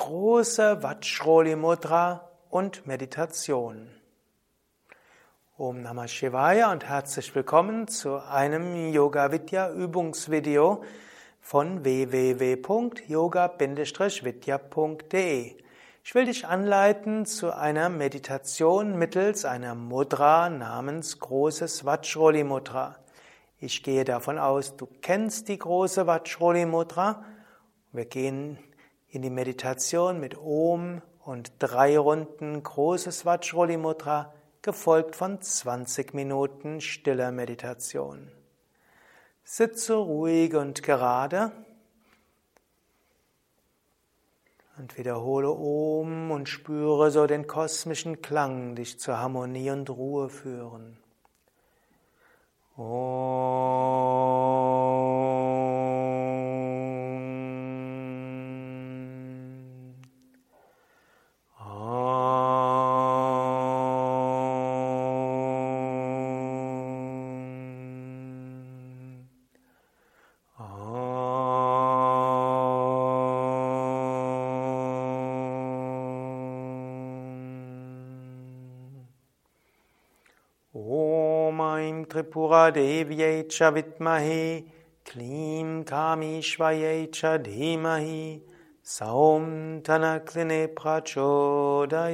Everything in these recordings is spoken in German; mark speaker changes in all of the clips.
Speaker 1: große Vajroli Mudra und Meditation. Om Namah Shivaya und herzlich willkommen zu einem Yoga Vidya Übungsvideo von www.yoga-vidya.de. Ich will dich anleiten zu einer Meditation mittels einer Mudra namens großes Vajroli Mudra. Ich gehe davon aus, du kennst die große Vajroli Mudra. Wir gehen in die Meditation mit Om und drei Runden großes Vajroli Mudra, gefolgt von 20 Minuten stiller Meditation. Sitze ruhig und gerade und wiederhole Om und spüre so den kosmischen Klang dich zur Harmonie und Ruhe führen. Tripuradevyai cha vitmahe Klim Kamishvayai cha dhimahi Saum Tanakline prachodayat.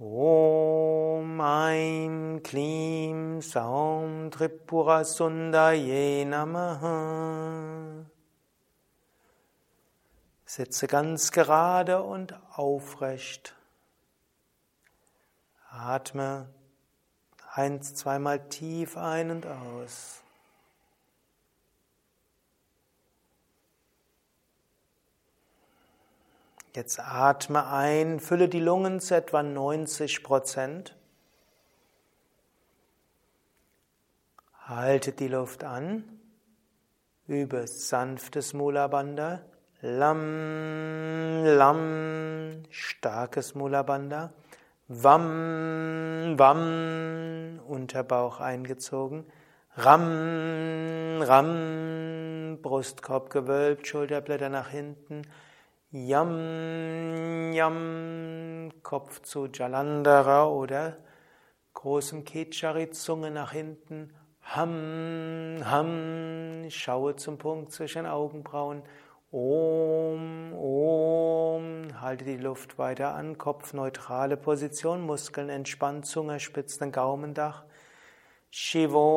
Speaker 1: Om Aim Klim Saum Tripura Sundaye Namaha. Sitze ganz gerade und aufrecht. Atme Eins, zweimal tief ein und aus. Jetzt atme ein, fülle die Lungen zu etwa 90 Prozent. Halte die Luft an. Übe sanftes Mula Bandha. Lam, Lam, starkes Mula Bandha. Wam, Wam, Unterbauch eingezogen. Ram, Ram, Brustkorb gewölbt, Schulterblätter nach hinten. Yam, Yam, Kopf zu Jalandhara oder großem Kechari, Zunge nach hinten. Ham, Ham, schaue zum Punkt zwischen Augenbrauen. Om, Om, halte die Luft weiter an, kopfneutrale Position, Muskeln entspannt, Zunge spitzt den Gaumendach. Shivoham.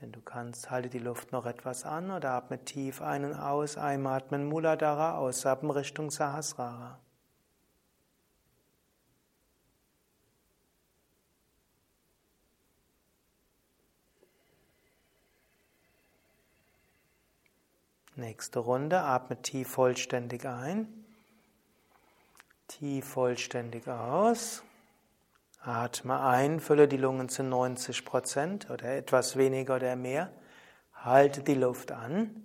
Speaker 1: Wenn du kannst, halte die Luft noch etwas an oder atme tief ein und aus, einatmen Muladhara, ausatmen Richtung Sahasrara. Nächste Runde, atme tief vollständig ein. Tief vollständig aus. Atme ein, fülle die Lungen zu 90 Prozent oder etwas weniger oder mehr. Halte die Luft an.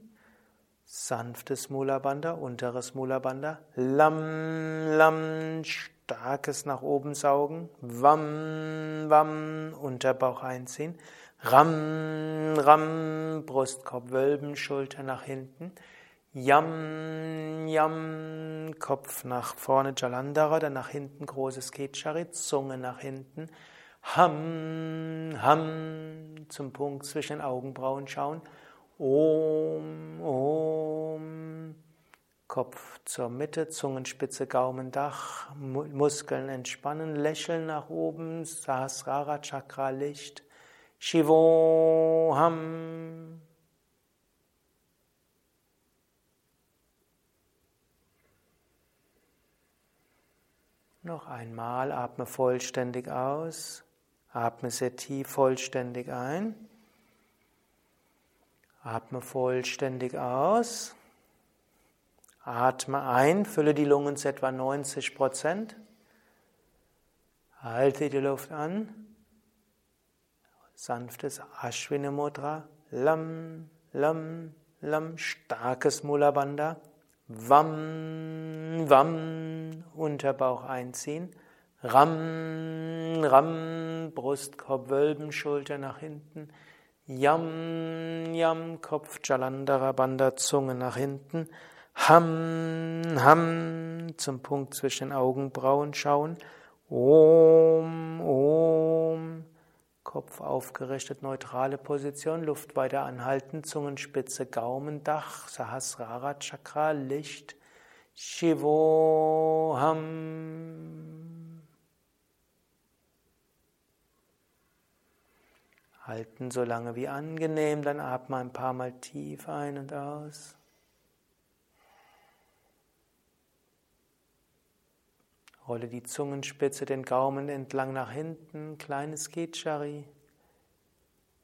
Speaker 1: Sanftes Mulabanda, unteres Mulabanda. Lam, lam, starkes nach oben saugen. Wam, wam, Unterbauch einziehen. Ram, Ram, Brustkorb wölben, Schulter nach hinten. Yam, Yam, Kopf nach vorne, Jalandhara, dann nach hinten, großes Kechari, Zunge nach hinten. Ham, Ham, zum Punkt zwischen Augenbrauen schauen. Om, Om, Kopf zur Mitte, Zungenspitze, Gaumendach, Muskeln entspannen, lächeln nach oben, Sahasrara Chakra Licht. Shivoham. Noch einmal atme vollständig aus, atme sehr tief vollständig ein, atme vollständig aus, atme ein, fülle die Lungen zu etwa 90 Prozent, halte die Luft an sanftes Ashwini Mudra, Lam, Lam, Lam, starkes Mula Bandha, Vam, Vam, Unterbauch einziehen, Ram, Ram, Brustkorb wölben, Schulter nach hinten, Yam, Yam, Kopf, Jalandhara Bandha, Zunge nach hinten. Ham, Ham, zum Punkt zwischen Augenbrauen schauen. Om, Om, Kopf aufgerichtet, neutrale Position, Luft weiter anhalten, Zungenspitze, Gaumendach, Sahasrara Chakra, Licht. Shivoham. Halten so lange wie angenehm, dann atme ein paar Mal tief ein und aus. Rolle die Zungenspitze, den Gaumen entlang nach hinten, kleines Gichari.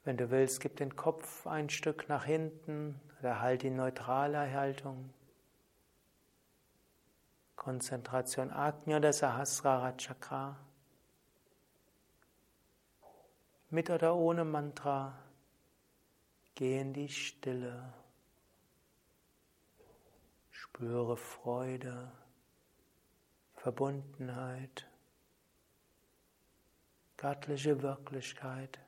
Speaker 1: Wenn du willst, gib den Kopf ein Stück nach hinten oder halt die neutrale Haltung. Konzentration Agnya oder Sahasrara Chakra. Mit oder ohne Mantra, geh in die Stille. Spüre Freude, Verbundenheit, göttliche Wirklichkeit,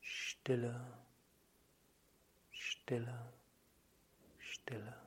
Speaker 1: Stille, Stille, Stille.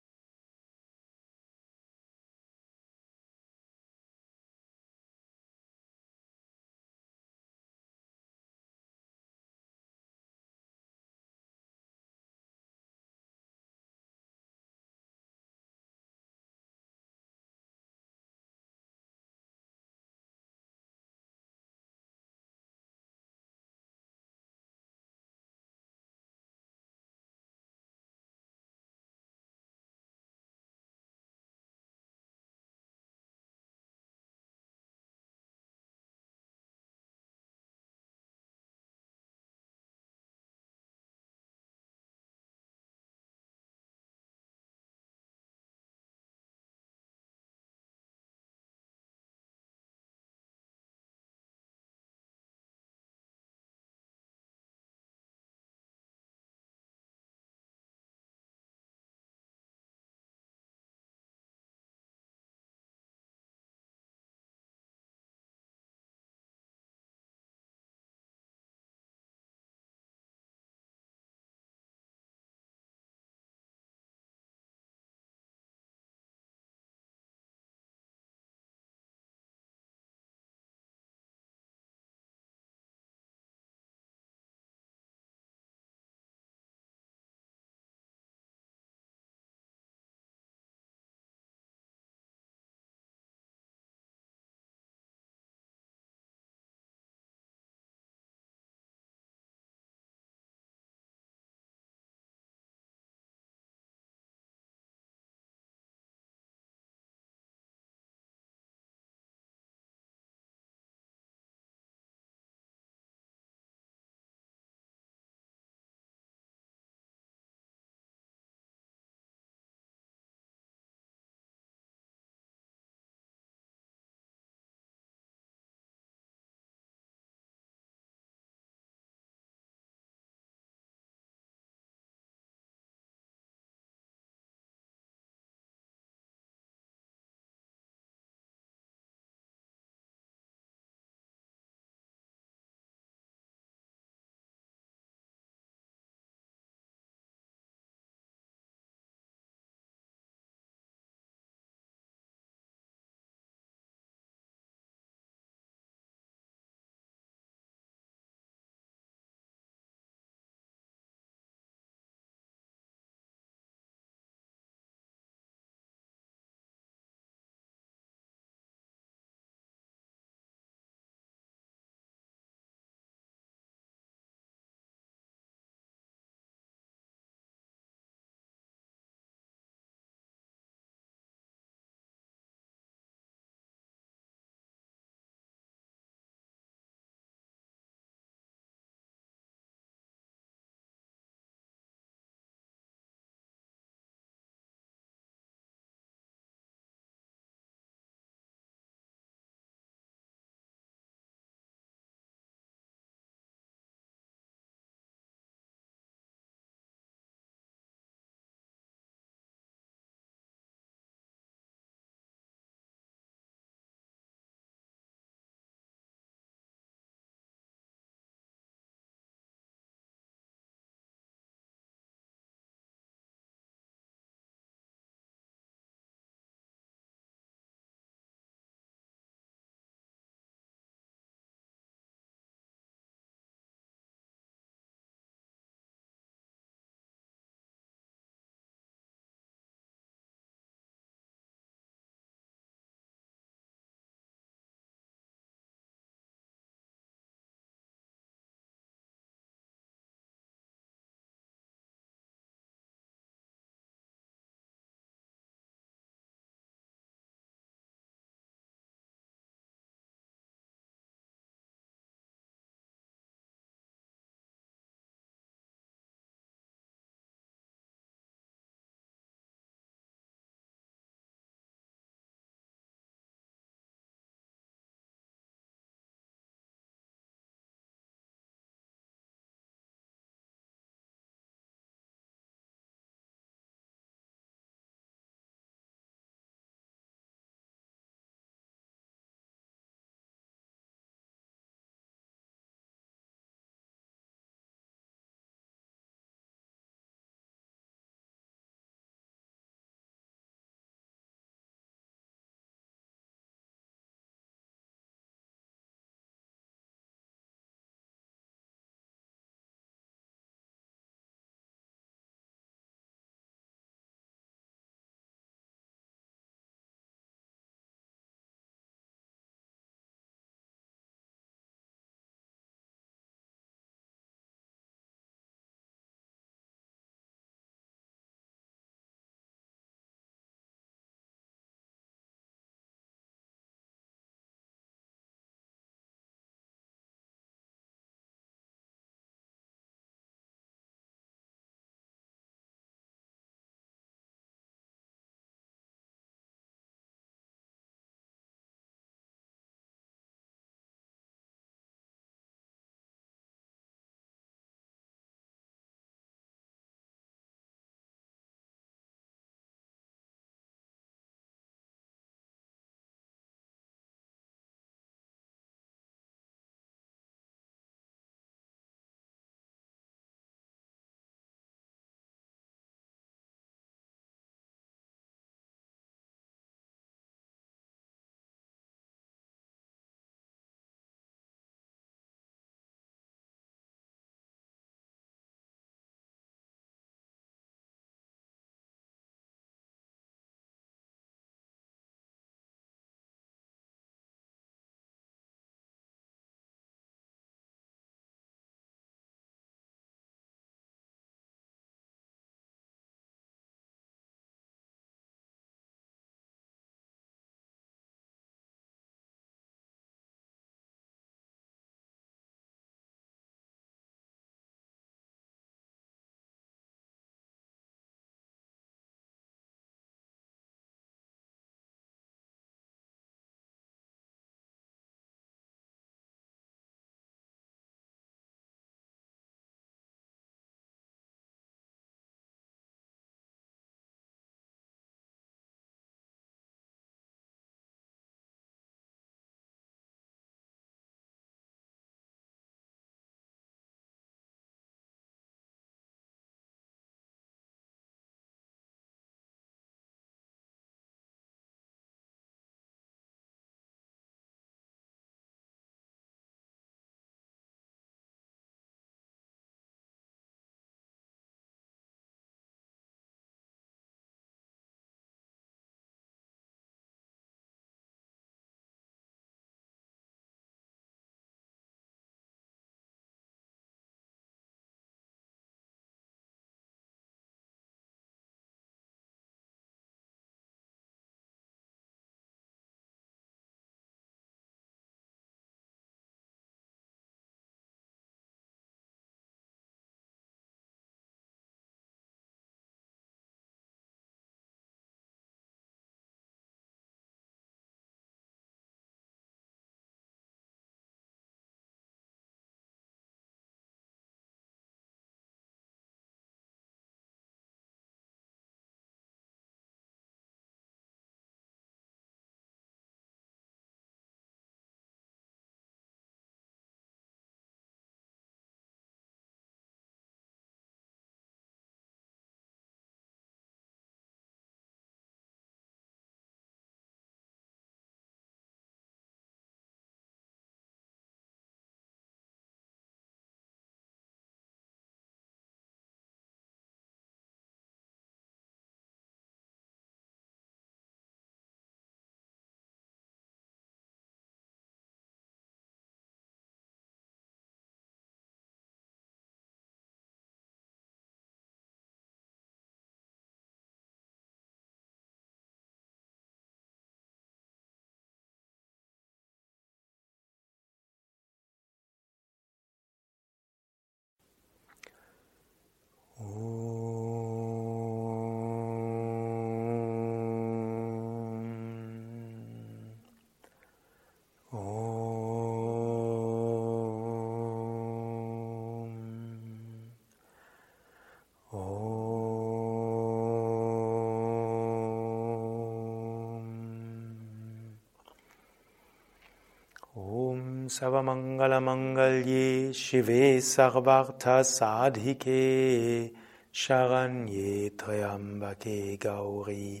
Speaker 1: Savamangalamangalye Shive Sarvartha Sadhike Sharanye Triambake Gauri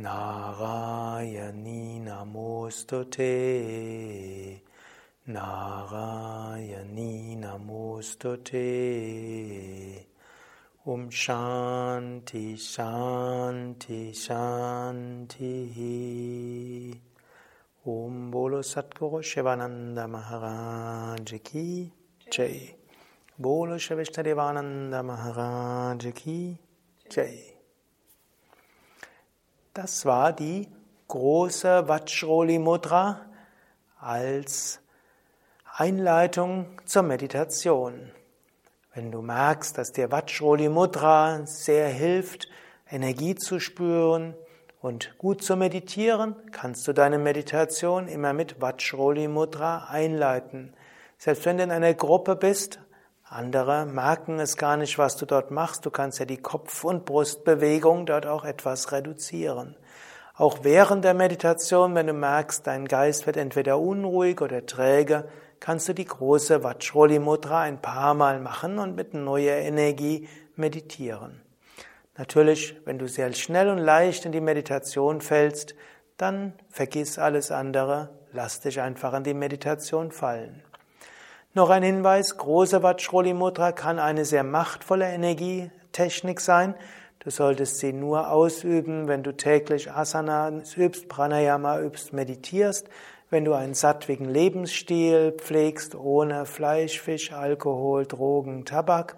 Speaker 1: Narayani Namostute Narayani Namostute Om Shanti Shanti Shanti Om Bolo Satguru Shivananda Maharaj Ki Jai Bolo Shivishtadevananda Maharaj Ki Jai Das war die große Vajroli Mudra als Einleitung zur Meditation. Wenn du merkst, dass dir Vajroli Mudra sehr hilft, Energie zu spüren, und gut zu meditieren kannst du deine Meditation immer mit Vajroli Mudra einleiten. Selbst wenn du in einer Gruppe bist, andere merken es gar nicht, was du dort machst. Du kannst ja die Kopf- und Brustbewegung dort auch etwas reduzieren. Auch während der Meditation, wenn du merkst, dein Geist wird entweder unruhig oder träge, kannst du die große Vajroli Mudra ein paar Mal machen und mit neuer Energie meditieren. Natürlich, wenn du sehr schnell und leicht in die Meditation fällst, dann vergiss alles andere, lass dich einfach in die Meditation fallen. Noch ein Hinweis, große Vajroli Mudra kann eine sehr machtvolle Energietechnik sein. Du solltest sie nur ausüben, wenn du täglich Asana übst, Pranayama übst, meditierst, wenn du einen sattwigen Lebensstil pflegst, ohne Fleisch, Fisch, Alkohol, Drogen, Tabak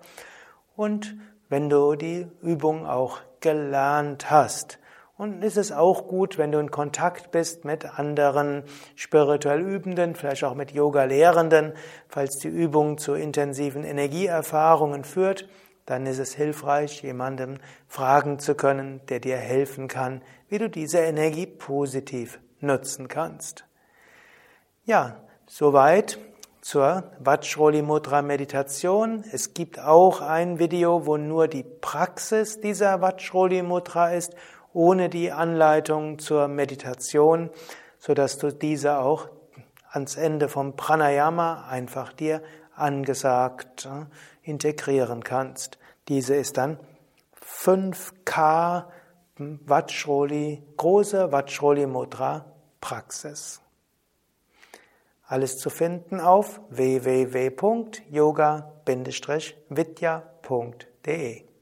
Speaker 1: und wenn du die Übung auch gelernt hast. Und ist es auch gut, wenn du in Kontakt bist mit anderen spirituell Übenden, vielleicht auch mit Yoga-Lehrenden, falls die Übung zu intensiven Energieerfahrungen führt, dann ist es hilfreich, jemandem fragen zu können, der dir helfen kann, wie du diese Energie positiv nutzen kannst. Ja, soweit zur Vajroli Mudra Meditation. Es gibt auch ein Video, wo nur die Praxis dieser Vajroli Mudra ist, ohne die Anleitung zur Meditation, so dass du diese auch ans Ende vom Pranayama einfach dir angesagt äh, integrieren kannst. Diese ist dann 5K Vajroli, große Vajroli Mudra Praxis. Alles zu finden auf www.yoga-vidya.de